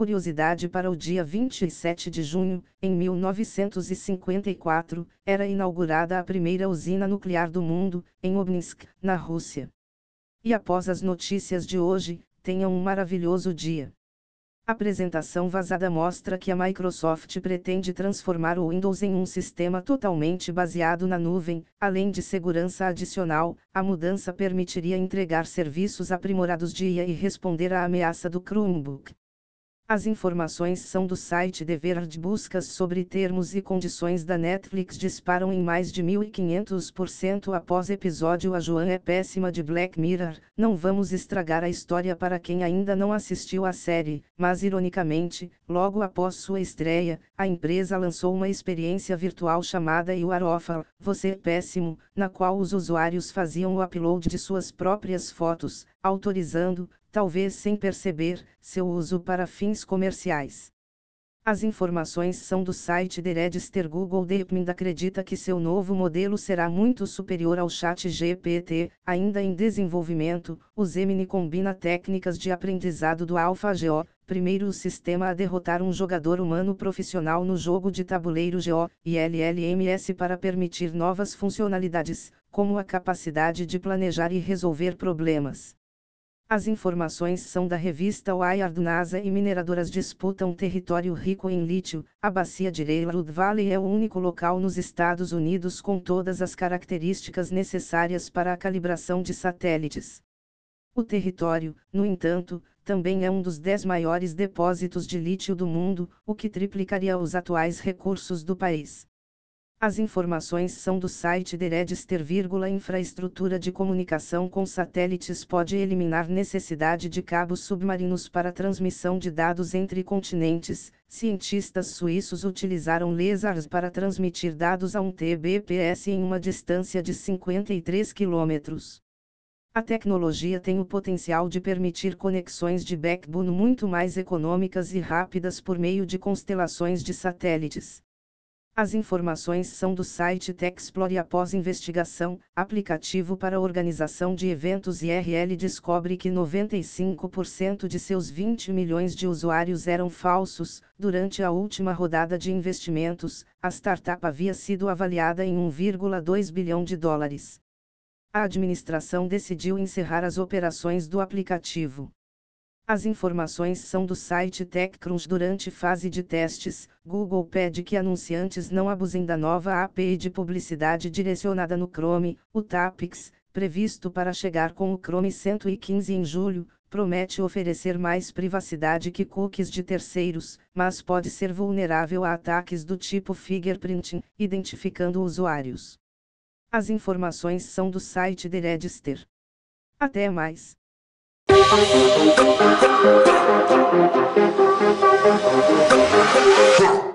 curiosidade para o dia 27 de junho, em 1954, era inaugurada a primeira usina nuclear do mundo, em Obninsk, na Rússia. E após as notícias de hoje, tenham um maravilhoso dia. A apresentação vazada mostra que a Microsoft pretende transformar o Windows em um sistema totalmente baseado na nuvem, além de segurança adicional, a mudança permitiria entregar serviços aprimorados de IA e responder à ameaça do Chromebook. As informações são do site The Verge. Buscas sobre termos e condições da Netflix disparam em mais de 1500% após episódio A Joan é péssima de Black Mirror. Não vamos estragar a história para quem ainda não assistiu à série, mas ironicamente, logo após sua estreia, a empresa lançou uma experiência virtual chamada You Are Awful, Você é Péssimo, na qual os usuários faziam o upload de suas próprias fotos, autorizando, talvez sem perceber, seu uso para fins comerciais. As informações são do site The Register Google DeepMind acredita que seu novo modelo será muito superior ao chat GPT, ainda em desenvolvimento, o Gemini combina técnicas de aprendizado do AlphaGo, primeiro sistema a derrotar um jogador humano profissional no jogo de tabuleiro Go, e LLMS para permitir novas funcionalidades, como a capacidade de planejar e resolver problemas. As informações são da revista Wired NASA e mineradoras disputam território rico em lítio. A bacia de Railroad Valley é o único local nos Estados Unidos com todas as características necessárias para a calibração de satélites. O território, no entanto, também é um dos dez maiores depósitos de lítio do mundo, o que triplicaria os atuais recursos do país. As informações são do site The Register, infraestrutura de comunicação com satélites pode eliminar necessidade de cabos submarinos para transmissão de dados entre continentes. Cientistas suíços utilizaram lasers para transmitir dados a um TBPS em uma distância de 53 quilômetros. A tecnologia tem o potencial de permitir conexões de backbone muito mais econômicas e rápidas por meio de constelações de satélites. As informações são do site Texplore após investigação, aplicativo para organização de eventos IRL descobre que 95% de seus 20 milhões de usuários eram falsos. Durante a última rodada de investimentos, a startup havia sido avaliada em 1,2 bilhão de dólares. A administração decidiu encerrar as operações do aplicativo. As informações são do site TechCrunch durante fase de testes. Google pede que anunciantes não abusem da nova API de publicidade direcionada no Chrome. O Tapix, previsto para chegar com o Chrome 115 em julho, promete oferecer mais privacidade que cookies de terceiros, mas pode ser vulnerável a ataques do tipo fingerprinting, identificando usuários. As informações são do site The Register. Até mais. Yeah.